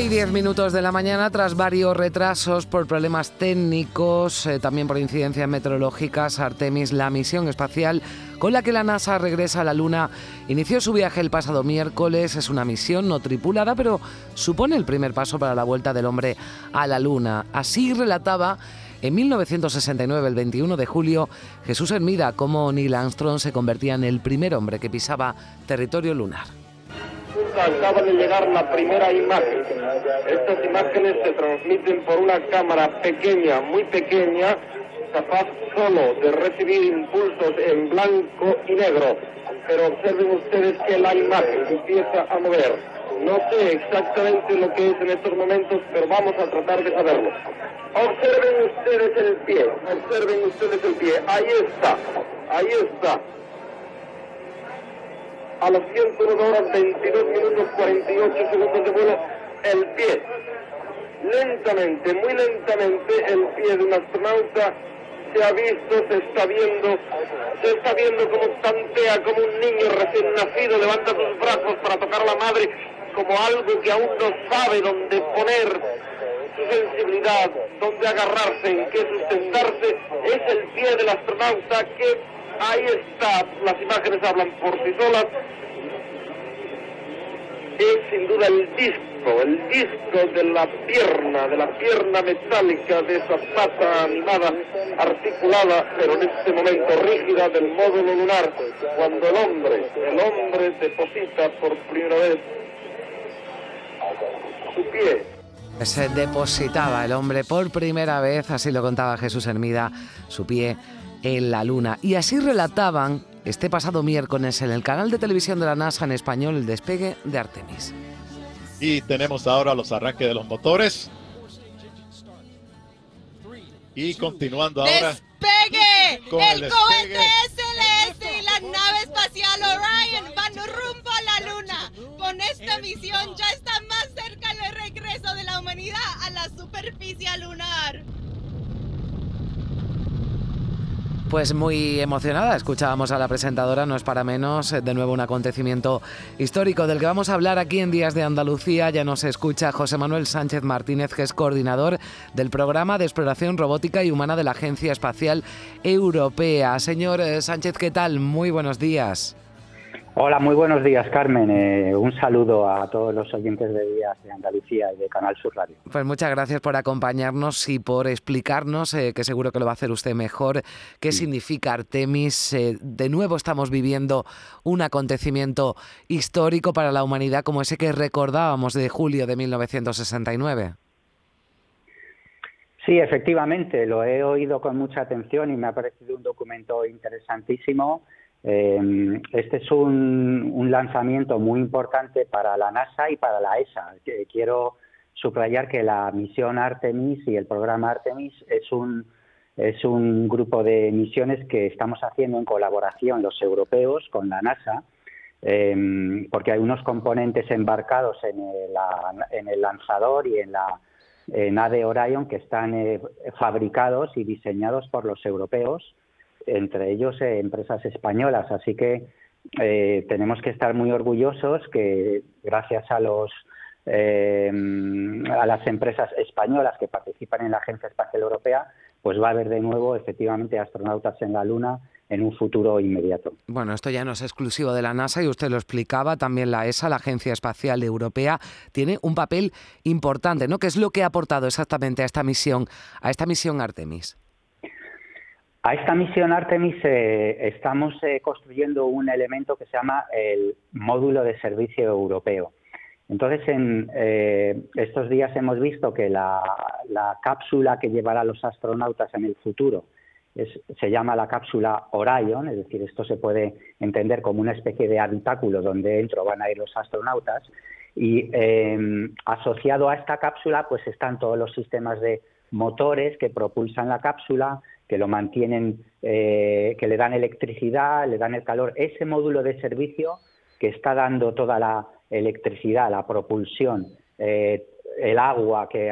Y 10 minutos de la mañana, tras varios retrasos por problemas técnicos, eh, también por incidencias meteorológicas, Artemis, la misión espacial con la que la NASA regresa a la Luna, inició su viaje el pasado miércoles. Es una misión no tripulada, pero supone el primer paso para la vuelta del hombre a la Luna. Así relataba en 1969, el 21 de julio, Jesús Hermida, cómo Neil Armstrong se convertía en el primer hombre que pisaba territorio lunar acaba de llegar la primera imagen. Estas imágenes se transmiten por una cámara pequeña, muy pequeña, capaz solo de recibir impulsos en blanco y negro. Pero observen ustedes que la imagen empieza a mover. No sé exactamente lo que es en estos momentos, pero vamos a tratar de saberlo. Observen ustedes el pie, observen ustedes el pie. Ahí está, ahí está a las 101 horas 22 minutos 48 segundos de vuelo el pie. Lentamente, muy lentamente, el pie de un astronauta se ha visto, se está viendo, se está viendo como tantea, como un niño recién nacido levanta sus brazos para tocar a la madre, como algo que aún no sabe dónde poner su sensibilidad, dónde agarrarse, en qué sustentarse, es el pie del astronauta que ahí está, las imágenes hablan por sí solas, es sin duda el disco, el disco de la pierna, de la pierna metálica de esa pata animada, articulada, pero en este momento rígida del módulo lunar, cuando el hombre, el hombre deposita por primera vez su pie se depositaba el hombre por primera vez, así lo contaba Jesús Hermida, su pie en la luna. Y así relataban este pasado miércoles en el canal de televisión de la NASA en español el despegue de Artemis. Y tenemos ahora los arranques de los motores. Y continuando ahora. ¡Despegue! el, cohete SLS y la nave espacial Orion van rumbo a la Luna. Con esta misión ya está más cerca el regreso de la humanidad a la superficie lunar. Pues muy emocionada, escuchábamos a la presentadora, no es para menos, eh, de nuevo un acontecimiento histórico del que vamos a hablar aquí en Días de Andalucía. Ya nos escucha José Manuel Sánchez Martínez, que es coordinador del programa de exploración robótica y humana de la Agencia Espacial Europea. Señor eh, Sánchez, ¿qué tal? Muy buenos días. Hola, muy buenos días, Carmen. Eh, un saludo a todos los oyentes de Días de Andalucía y de Canal Sur Radio. Pues muchas gracias por acompañarnos y por explicarnos, eh, que seguro que lo va a hacer usted mejor, qué significa Artemis. Eh, de nuevo estamos viviendo un acontecimiento histórico para la humanidad como ese que recordábamos de julio de 1969. Sí, efectivamente, lo he oído con mucha atención y me ha parecido un documento interesantísimo este es un, lanzamiento muy importante para la NASA y para la ESA. Quiero subrayar que la misión Artemis y el programa Artemis es un, es un grupo de misiones que estamos haciendo en colaboración los europeos con la NASA, em, porque hay unos componentes embarcados en el, en lanzador y en la nave Orion que están eh, fabricados y diseñados por los europeos entre ellos eh, empresas españolas. Así que eh, tenemos que estar muy orgullosos que gracias a los eh, a las empresas españolas que participan en la Agencia Espacial Europea, pues va a haber de nuevo efectivamente astronautas en la Luna en un futuro inmediato. Bueno, esto ya no es exclusivo de la NASA y usted lo explicaba, también la ESA, la Agencia Espacial Europea, tiene un papel importante, ¿no? ¿Qué es lo que ha aportado exactamente a esta misión, a esta misión Artemis? A esta misión Artemis eh, estamos eh, construyendo un elemento que se llama el módulo de servicio europeo. Entonces, en eh, estos días hemos visto que la, cápsula que llevará los astronautas en el futuro se llama la cápsula Orion, es decir, esto se puede entender como una especie de habitáculo donde dentro van a ir los astronautas. Y em, asociado a esta cápsula, pues están todos los sistemas de motores que propulsan la cápsula, que lo mantienen, eh, que le dan electricidad, le dan el calor. Ese módulo de servicio que está dando toda la electricidad, la propulsión, eh, el agua que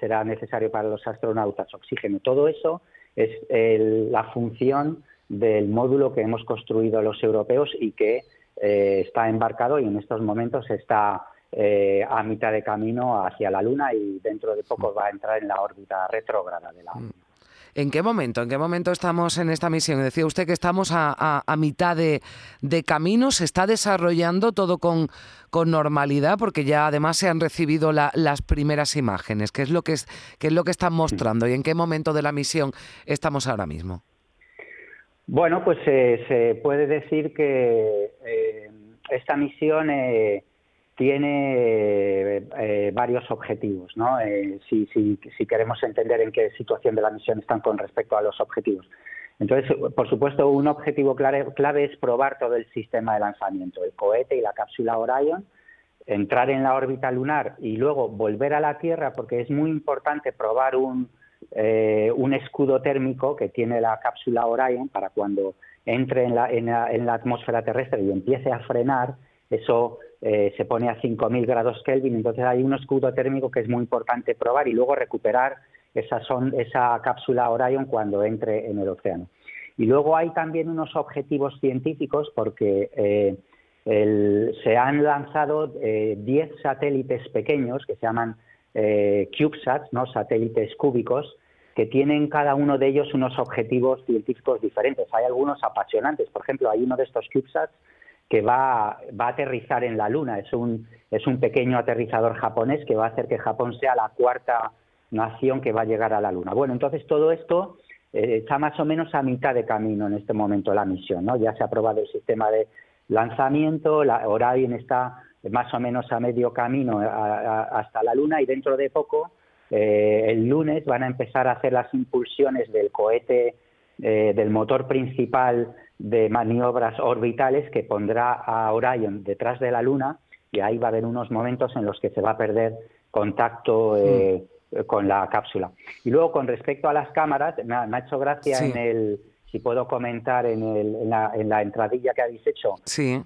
será necesario para los astronautas, oxígeno, todo eso es la función del módulo que hemos construido los europeos y que eh, está embarcado y en estos momentos está eh, a mitad de camino hacia la Luna y dentro de poco va a entrar en la órbita retrógrada de la Luna. ¿En qué momento? ¿En qué momento estamos en esta misión? Decía usted que estamos a, mitad de, camino, se está desarrollando todo con, normalidad, porque ya además se han recibido las primeras imágenes. ¿Qué es lo que es, qué es lo que están mostrando y en qué momento de la misión estamos ahora mismo? Bueno, pues eh, se puede decir que eh, esta misión eh, tiene eh, varios objetivos, ¿no? Eh, si, queremos entender en qué situación de la misión están con respecto a los objetivos. Entonces, por supuesto, un objetivo clave, clave es probar todo el sistema de lanzamiento, el cohete y la cápsula Orion, entrar en la órbita lunar y luego volver a la Tierra, porque es muy importante probar un, eh, un escudo térmico que tiene la cápsula Orion para cuando entre en la, en la atmósfera terrestre y empiece a frenar, eso eh, se pone a 5.000 grados Kelvin, entonces hay un escudo térmico que es muy importante probar y luego recuperar esa, son, esa cápsula Orion cuando entre en el océano. Y luego hay también unos objetivos científicos porque eh, se han lanzado 10 eh, satélites pequeños que se llaman CubeSats, ¿no? satélites cúbicos, que tienen cada uno de ellos unos objetivos científicos diferentes. Hay algunos apasionantes, por ejemplo, hay uno de estos CubeSats que va, a aterrizar en la Luna. Es un, es un pequeño aterrizador japonés que va a hacer que Japón sea la cuarta nación que va a llegar a la Luna. Bueno, entonces todo esto eh, está más o menos a mitad de camino en este momento la misión. ¿no? Ya se ha aprobado el sistema de lanzamiento, la Orion está más o menos a medio camino hasta la Luna y dentro de poco, eh, el lunes, van a empezar a hacer las impulsiones del cohete, eh, del motor principal de maniobras orbitales que pondrá a Orion detrás de la Luna y ahí va a haber unos momentos en los que se va a perder contacto eh, con la cápsula. Y luego con respecto a las cámaras, me ha, hecho gracia en el, si puedo comentar en, el, en, la, en la entradilla que habéis hecho,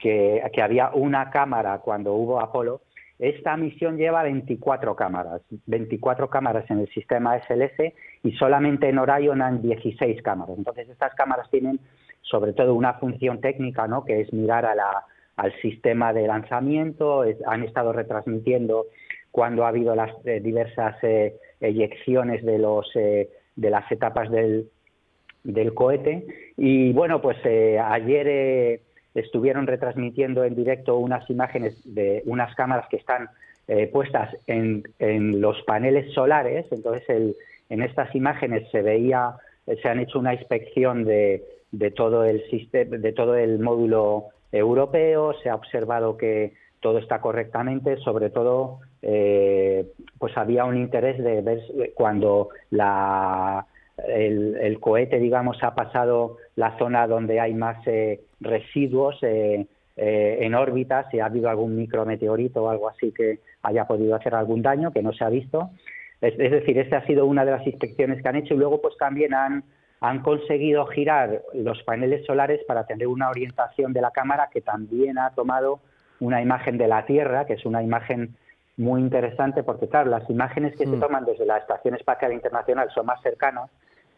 que, que había una cámara cuando hubo Apolo. Esta misión lleva 24 cámaras, 24 cámaras en el sistema SLS y solamente en Orion han 16 cámaras. Entonces estas cámaras tienen sobre todo una función técnica, ¿no? que es mirar a la, al sistema de lanzamiento, han estado retransmitiendo cuando ha habido las eh, diversas eh, eyecciones de, los, eh, de las etapas del, del cohete. Y bueno, pues ayer estuvieron retransmitiendo en directo unas imágenes de unas cámaras que están puestas en, en, los paneles solares. Entonces, el, en estas imágenes se veía, se han hecho una inspección de, de todo el sistema, de todo el módulo europeo, se ha observado que todo está correctamente, sobre todo eh, pues había un interés de ver cuando la, el, cohete, digamos, ha pasado la zona donde hay más eh, residuos eh, en órbita, si ha habido algún micrometeorito o algo así que haya podido hacer algún daño, que no se ha visto. Es, es decir, esta ha sido una de las inspecciones que han hecho y luego pues también han han conseguido girar los paneles solares para tener una orientación de la cámara que también ha tomado una imagen de la Tierra, que es una imagen muy interesante porque, claro, las imágenes que se mm. toman desde la Estación Espacial Internacional son más cercanas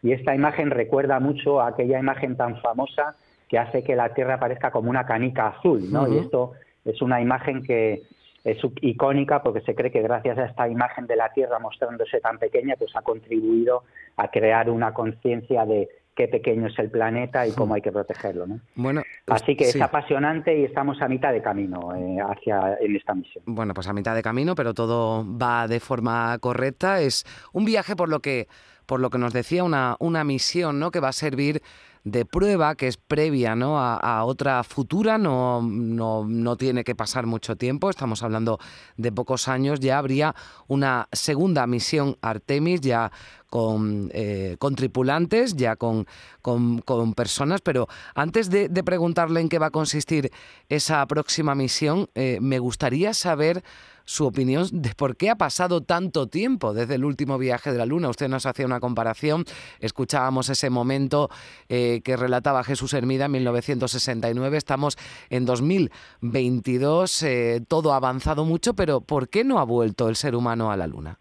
y esta imagen recuerda mucho a aquella imagen tan famosa que hace que la Tierra parezca como una canica azul, ¿no? Y esto es una imagen que es icónica porque se cree que gracias a esta imagen de la Tierra mostrándose tan pequeña, pues ha contribuido a crear una conciencia de qué pequeño es el planeta y cómo hay que protegerlo. ¿no? Bueno, Así que es apasionante y estamos a mitad de camino eh, hacia en esta misión. Bueno, pues a mitad de camino, pero todo va de forma correcta. Es un viaje por lo que por lo que nos decía, una, una misión ¿no? que va a servir de prueba que es previa ¿no? a, otra futura, no, no, no, tiene que pasar mucho tiempo, estamos hablando de pocos años, ya habría una segunda misión Artemis, ya con, eh, con tripulantes, ya con, con, personas, pero antes de, preguntarle en qué va a consistir esa próxima misión, eh, me gustaría saber su opinión de por qué ha pasado tanto tiempo desde el último viaje de la Luna. Usted nos hacía una comparación, escuchábamos ese momento eh, que relataba Jesús Hermida en 1969, estamos en 2022, eh, todo ha avanzado mucho, pero ¿por qué no ha vuelto el ser humano a la Luna?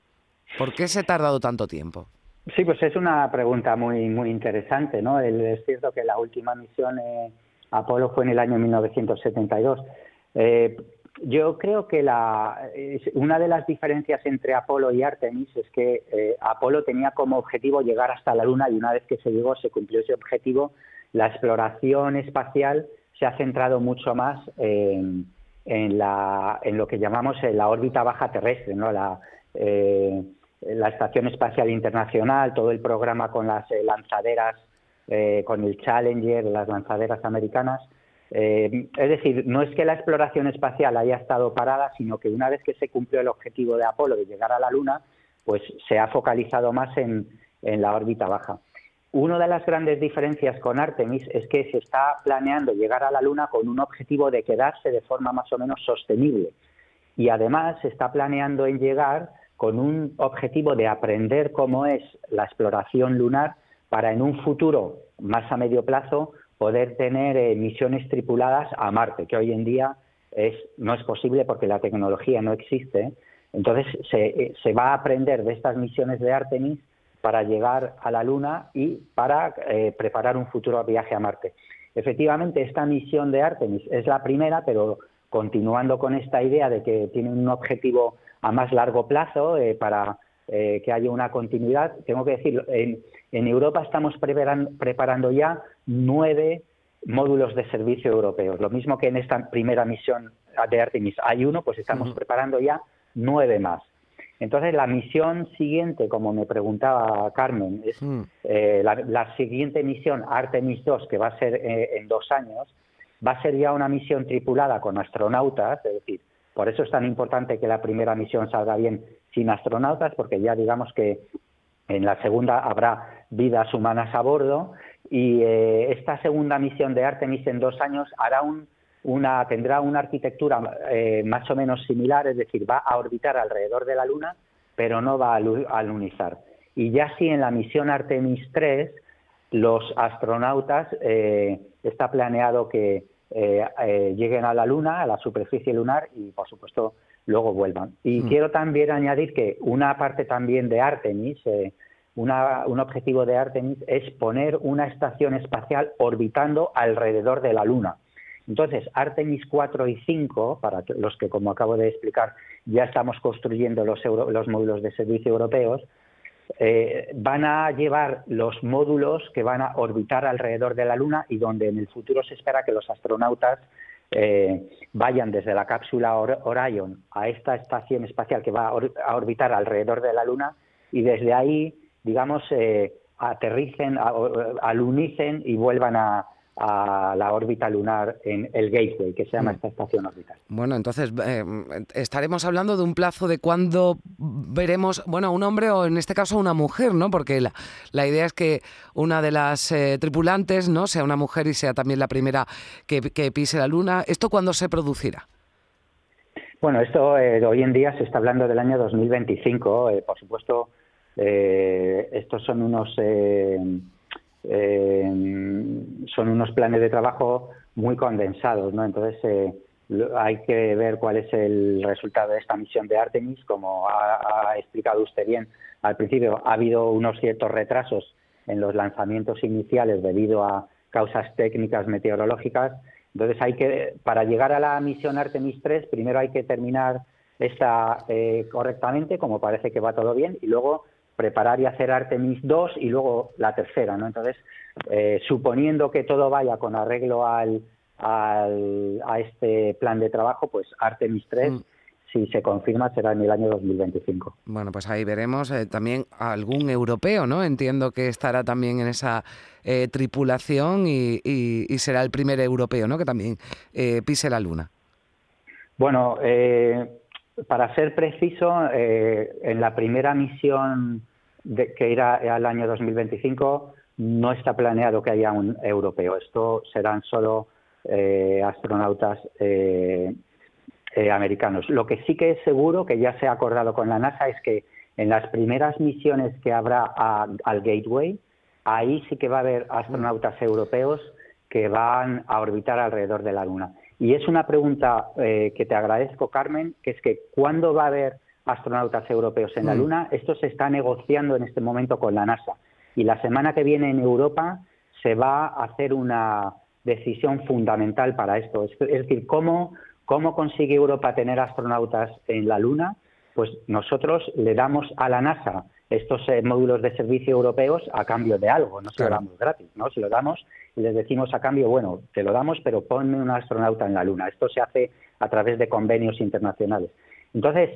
¿Por qué se ha tardado tanto tiempo? Sí, pues es una pregunta muy interesante, ¿no? es cierto que la última misión eh, Apolo fue en el año 1972. Eh, yo creo que la, una de las diferencias entre Apolo y Artemis es que eh, Apolo tenía como objetivo llegar hasta la Luna y una vez que se llegó, se cumplió ese objetivo, la exploración espacial se ha centrado mucho más en, la, en lo que llamamos la órbita baja terrestre, ¿no? la, eh, la Estación Espacial Internacional, todo el programa con las eh, lanzaderas, con el Challenger, las lanzaderas americanas, eh, es decir, no es que la exploración espacial haya estado parada, sino que una vez que se cumplió el objetivo de Apolo de llegar a la Luna, pues se ha focalizado más en, la órbita baja. Una de las grandes diferencias con Artemis es que se está planeando llegar a la Luna con un objetivo de quedarse de forma más o menos sostenible. Y además se está planeando en llegar con un objetivo de aprender cómo es la exploración lunar para en un futuro más a medio plazo poder tener eh, misiones tripuladas a Marte, que hoy en día es, no es posible porque la tecnología no existe. Entonces se, eh, se va a aprender de estas misiones de Artemis para llegar a la Luna y para eh, preparar un futuro viaje a Marte. Efectivamente, esta misión de Artemis es la primera, pero continuando con esta idea de que tiene un objetivo a más largo plazo para que haya una continuidad, tengo que decir, en, en Europa estamos preparando ya nueve módulos de servicio europeos. Lo mismo que en esta primera misión de Artemis hay uno, pues estamos preparando ya nueve más. Entonces, la misión siguiente, como me preguntaba Carmen, es eh, la, siguiente misión, Artemis 2, que va a ser eh, en dos años, va a ser ya una misión tripulada con astronautas, es decir, por eso es tan importante que la primera misión salga bien sin astronautas, porque ya digamos que en la segunda habrá vidas humanas a bordo y eh, esta segunda misión de Artemis en dos años hará un, una, tendrá una arquitectura eh, más o menos similar, es decir, va a orbitar alrededor de la Luna, pero no va a, lunizar. Y ya si en la misión Artemis 3 los astronautas eh, está planeado que lleguen a la Luna, a la superficie lunar y, por supuesto, luego vuelvan. Y mm. quiero también añadir que una parte también de Artemis, un objetivo de Artemis es poner una estación espacial orbitando alrededor de la Luna. Entonces, Artemis 4 y 5, para los que, como acabo de explicar, ya estamos construyendo los, los módulos de servicio europeos, eh, van a llevar los módulos que van a orbitar alrededor de la Luna y donde en el futuro se espera que los astronautas eh, vayan desde la cápsula Orion a esta estación espacial que va a orbitar alrededor de la Luna y desde ahí digamos, eh, aterricen, alunicen y vuelvan a, la órbita lunar en el Gateway, que se llama mm. esta estación orbital. Bueno, entonces eh, estaremos hablando de un plazo de cuándo veremos, bueno, un hombre o en este caso una mujer, ¿no? Porque la, la idea es que una de las eh, tripulantes, ¿no? Sea una mujer y sea también la primera que, pise la luna. ¿Esto cuándo se producirá? Bueno, esto hoy en día se está hablando del año 2025. por supuesto, eh, estos son unos eh, eh, son unos planes de trabajo muy condensados, ¿no? Entonces hay que ver cuál es el resultado de esta misión de Artemis, como ha, explicado usted bien al principio. Ha habido unos ciertos retrasos en los lanzamientos iniciales debido a causas técnicas meteorológicas. Entonces hay que, para llegar a la misión Artemis 3, primero hay que terminar esta correctamente, como parece que va todo bien, y luego preparar y hacer Artemis 2 y luego la tercera, ¿no? Entonces, eh, suponiendo que todo vaya con arreglo al, al, a este plan de trabajo, pues Artemis 3 mm. si se confirma, será en el año 2025. Bueno, pues ahí veremos eh, también algún europeo, ¿no? Entiendo que estará también en esa eh, tripulación y, será el primer europeo, ¿no? Que también eh, pise la Luna. Bueno, para ser preciso, en la primera misión de, que irá al año 2025 no está planeado que haya un europeo. Esto serán solo astronautas eh, americanos. Lo que sí que es seguro, que ya se ha acordado con la NASA, es que en las primeras misiones que habrá al Gateway, ahí sí que va a haber astronautas europeos que van a orbitar alrededor de la Luna. Y es una pregunta eh, que te agradezco, Carmen, que es que ¿cuándo va a haber astronautas europeos en la mm. Luna? Esto se está negociando en este momento con la NASA. Y la semana que viene en Europa se va a hacer una decisión fundamental para esto. Es, es decir, cómo ¿Cómo consigue Europa tener astronautas en la Luna? Pues nosotros le damos a la NASA estos eh, módulos de servicio europeos a cambio de algo, no se lo damos gratis, ¿no? Se lo damos y les decimos a cambio, bueno, te lo damos, pero ponme un astronauta en la Luna. Esto se hace a través de convenios internacionales. Entonces,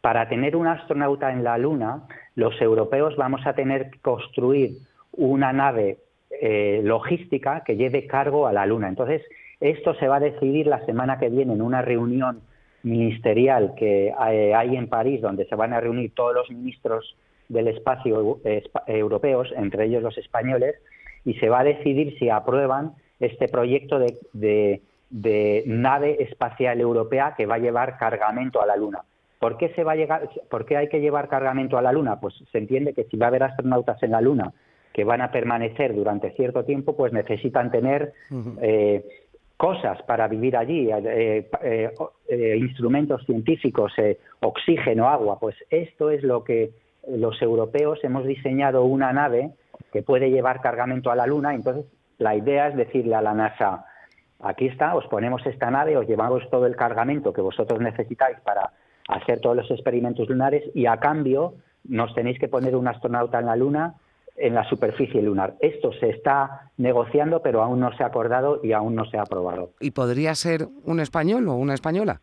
para tener un astronauta en la Luna, los europeos vamos a tener que construir una nave eh, logística que lleve cargo a la Luna. Entonces, esto se va a decidir la semana que viene en una reunión ministerial que eh, hay en París, donde se van a reunir todos los ministros del espacio europeos, entre ellos los españoles, y se va a decidir si aprueban este proyecto de, nave espacial europea que va a llevar cargamento a la Luna. ¿Por qué, se va a llegar, ¿Por qué hay que llevar cargamento a la Luna? Pues se entiende que si va a haber astronautas en la Luna que van a permanecer durante cierto tiempo, pues necesitan tener cosas para vivir allí, eh, eh, eh, instrumentos científicos, oxígeno, agua. Pues esto es lo que los europeos hemos diseñado una nave que puede llevar cargamento a la Luna. Entonces, la idea es decirle a la NASA, aquí está, os ponemos esta nave, os llevamos todo el cargamento que vosotros necesitáis para hacer todos los experimentos lunares y a cambio nos tenéis que poner un astronauta en la Luna en la superficie lunar. Esto se está negociando, pero aún no se ha acordado y aún no se ha aprobado. ¿Y podría ser un español o una española?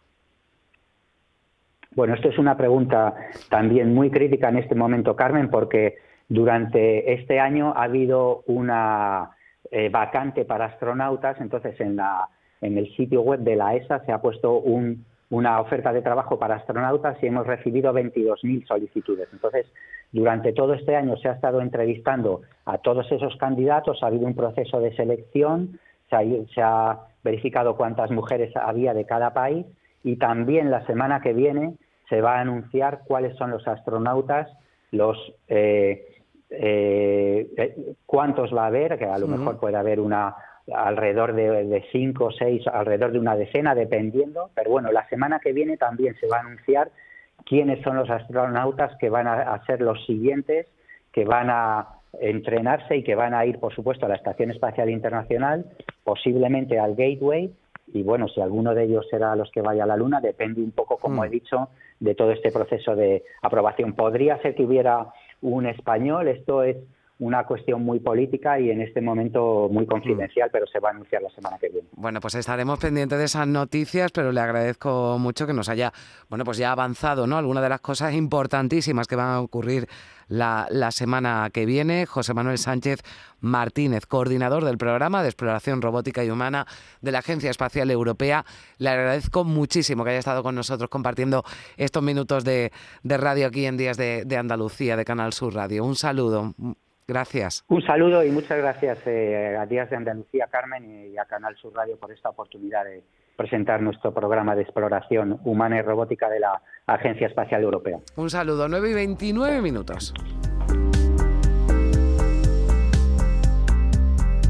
Bueno, esto es una pregunta también muy crítica en este momento, Carmen, porque durante este año ha habido una eh, vacante para astronautas, entonces en, la, en el sitio web de la ESA se ha puesto un, una oferta de trabajo para astronautas y hemos recibido 22.000 solicitudes. Entonces, durante todo este año se ha estado entrevistando a todos esos candidatos, ha habido un proceso de selección, se ha, verificado cuántas mujeres había de cada país y también la semana que viene se va a anunciar cuáles son los astronautas, los eh, eh, cuántos va a haber, que a lo mejor puede haber una alrededor de, de, cinco, seis, alrededor de una decena, dependiendo. Pero bueno, la semana que viene también se va a anunciar quiénes son los astronautas que van a, ser los siguientes, que van a entrenarse y que van a ir, por supuesto, a la Estación Espacial Internacional, posiblemente al Gateway, y bueno, si alguno de ellos será los que vaya a la Luna, depende un poco, como hmm. he dicho, de todo este proceso de aprobación. Podría ser que hubiera un español, esto es una cuestión muy política y en este momento muy confidencial, mm. pero se va a anunciar la semana que viene. Bueno, pues estaremos pendientes de esas noticias, pero le agradezco mucho que nos haya, bueno, pues ya avanzado, ¿no? Algunas de las cosas importantísimas que van a ocurrir la, la semana que viene. José Manuel Sánchez Martínez, coordinador del programa de exploración robótica y humana de la Agencia Espacial Europea. Le agradezco muchísimo que haya estado con nosotros compartiendo estos minutos de, radio aquí en Días de, de Andalucía, de Canal Sur Radio. Un saludo. Gracias. Un saludo y muchas gracias eh, a Días de Andalucía, Carmen, y a Canal Sur Radio por esta oportunidad de presentar nuestro programa de exploración humana y robótica de la Agencia Espacial Europea. Un saludo, 9 y 29 minutos.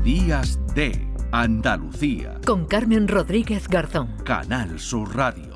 Días de Andalucía. Con Carmen Rodríguez Garzón. Canal Sur Radio.